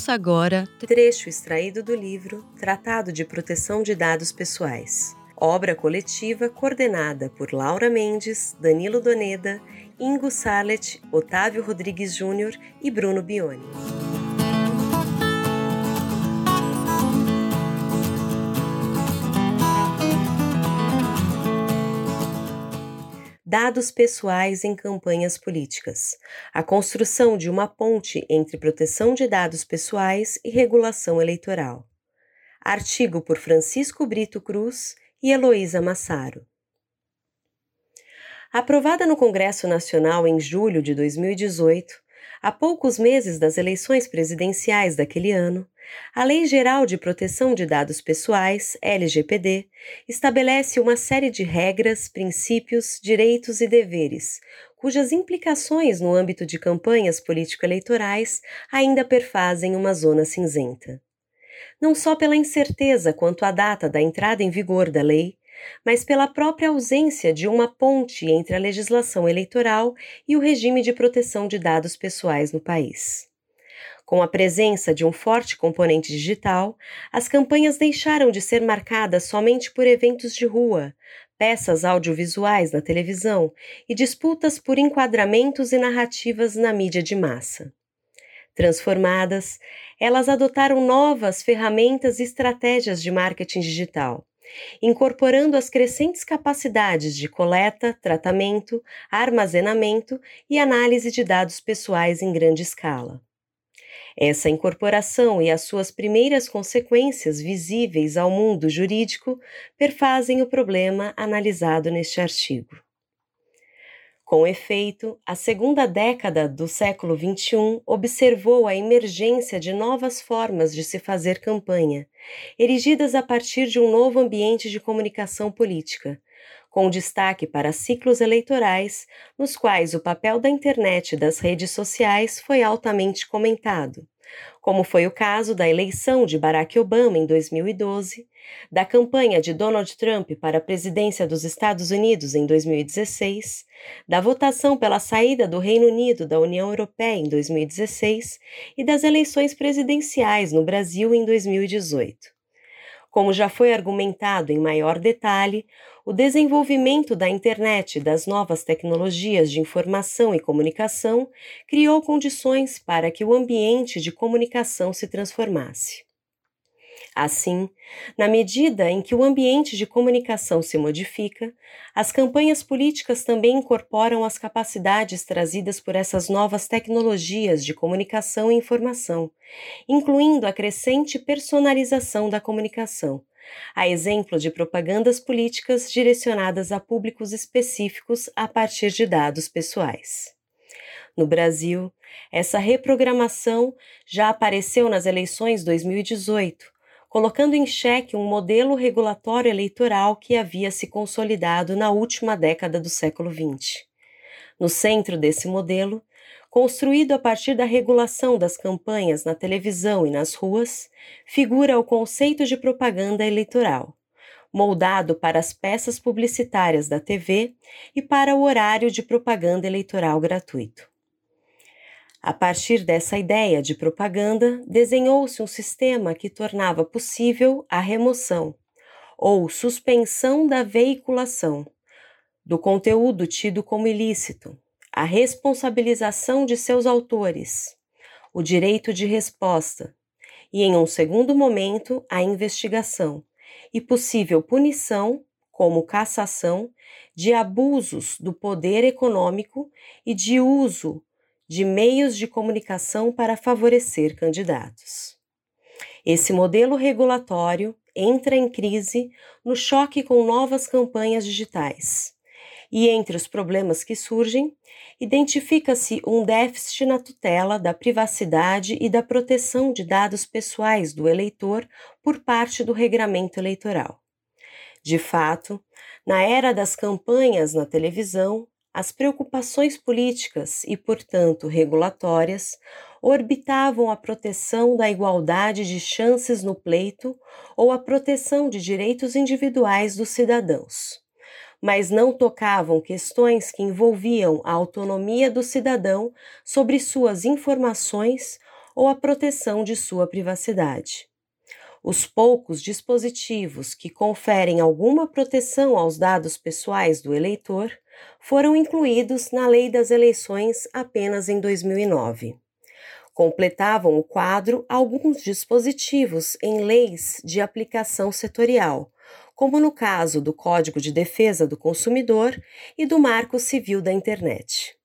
Ouça agora trecho extraído do livro Tratado de Proteção de Dados Pessoais, obra coletiva coordenada por Laura Mendes, Danilo Doneda, Ingo Salet, Otávio Rodrigues Júnior e Bruno Bione. Dados pessoais em campanhas políticas. A construção de uma ponte entre proteção de dados pessoais e regulação eleitoral. Artigo por Francisco Brito Cruz e Heloísa Massaro. Aprovada no Congresso Nacional em julho de 2018, a poucos meses das eleições presidenciais daquele ano, a Lei Geral de Proteção de Dados Pessoais, LGPD, estabelece uma série de regras, princípios, direitos e deveres, cujas implicações no âmbito de campanhas político-eleitorais ainda perfazem uma zona cinzenta. Não só pela incerteza quanto à data da entrada em vigor da lei, mas pela própria ausência de uma ponte entre a legislação eleitoral e o regime de proteção de dados pessoais no país. Com a presença de um forte componente digital, as campanhas deixaram de ser marcadas somente por eventos de rua, peças audiovisuais na televisão e disputas por enquadramentos e narrativas na mídia de massa. Transformadas, elas adotaram novas ferramentas e estratégias de marketing digital, incorporando as crescentes capacidades de coleta, tratamento, armazenamento e análise de dados pessoais em grande escala. Essa incorporação e as suas primeiras consequências visíveis ao mundo jurídico perfazem o problema analisado neste artigo. Com efeito, a segunda década do século XXI observou a emergência de novas formas de se fazer campanha, erigidas a partir de um novo ambiente de comunicação política, com destaque para ciclos eleitorais, nos quais o papel da internet e das redes sociais foi altamente comentado, como foi o caso da eleição de Barack Obama em 2012, da campanha de Donald Trump para a presidência dos Estados Unidos em 2016, da votação pela saída do Reino Unido da União Europeia em 2016 e das eleições presidenciais no Brasil em 2018. Como já foi argumentado em maior detalhe, o desenvolvimento da internet e das novas tecnologias de informação e comunicação criou condições para que o ambiente de comunicação se transformasse. Assim, na medida em que o ambiente de comunicação se modifica, as campanhas políticas também incorporam as capacidades trazidas por essas novas tecnologias de comunicação e informação, incluindo a crescente personalização da comunicação, a exemplo de propagandas políticas direcionadas a públicos específicos a partir de dados pessoais. No Brasil, essa reprogramação já apareceu nas eleições 2018, colocando em xeque um modelo regulatório eleitoral que havia se consolidado na última década do século XX. No centro desse modelo, construído a partir da regulação das campanhas na televisão e nas ruas, figura o conceito de propaganda eleitoral, moldado para as peças publicitárias da TV e para o horário de propaganda eleitoral gratuito. A partir dessa ideia de propaganda, desenhou-se um sistema que tornava possível a remoção ou suspensão da veiculação do conteúdo tido como ilícito, a responsabilização de seus autores, o direito de resposta e, em um segundo momento, a investigação e possível punição, como cassação, de abusos do poder econômico e de uso de meios de comunicação para favorecer candidatos. Esse modelo regulatório entra em crise no choque com novas campanhas digitais. E entre os problemas que surgem, identifica-se um déficit na tutela da privacidade e da proteção de dados pessoais do eleitor por parte do regramento eleitoral. De fato, na era das campanhas na televisão, as preocupações políticas e, portanto, regulatórias orbitavam a proteção da igualdade de chances no pleito ou a proteção de direitos individuais dos cidadãos, mas não tocavam questões que envolviam a autonomia do cidadão sobre suas informações ou a proteção de sua privacidade. Os poucos dispositivos que conferem alguma proteção aos dados pessoais do eleitor foram incluídos na Lei das Eleições apenas em 2009. Completavam o quadro alguns dispositivos em leis de aplicação setorial, como no caso do Código de Defesa do Consumidor e do Marco Civil da Internet.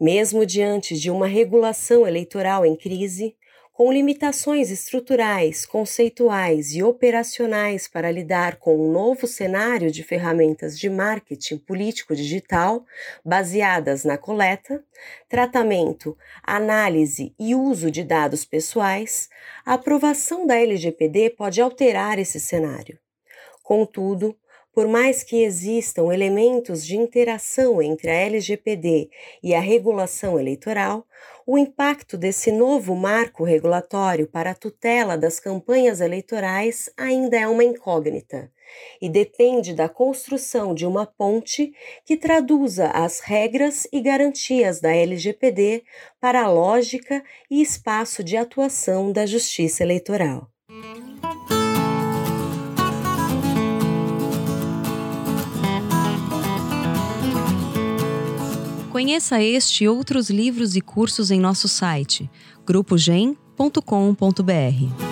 Mesmo diante de uma regulação eleitoral em crise, com limitações estruturais, conceituais e operacionais para lidar com um novo cenário de ferramentas de marketing político digital baseadas na coleta, tratamento, análise e uso de dados pessoais, a aprovação da LGPD pode alterar esse cenário. Contudo, por mais que existam elementos de interação entre a LGPD e a regulação eleitoral, o impacto desse novo marco regulatório para a tutela das campanhas eleitorais ainda é uma incógnita e depende da construção de uma ponte que traduza as regras e garantias da LGPD para a lógica e espaço de atuação da Justiça Eleitoral. Conheça este e outros livros e cursos em nosso site grupogen.com.br.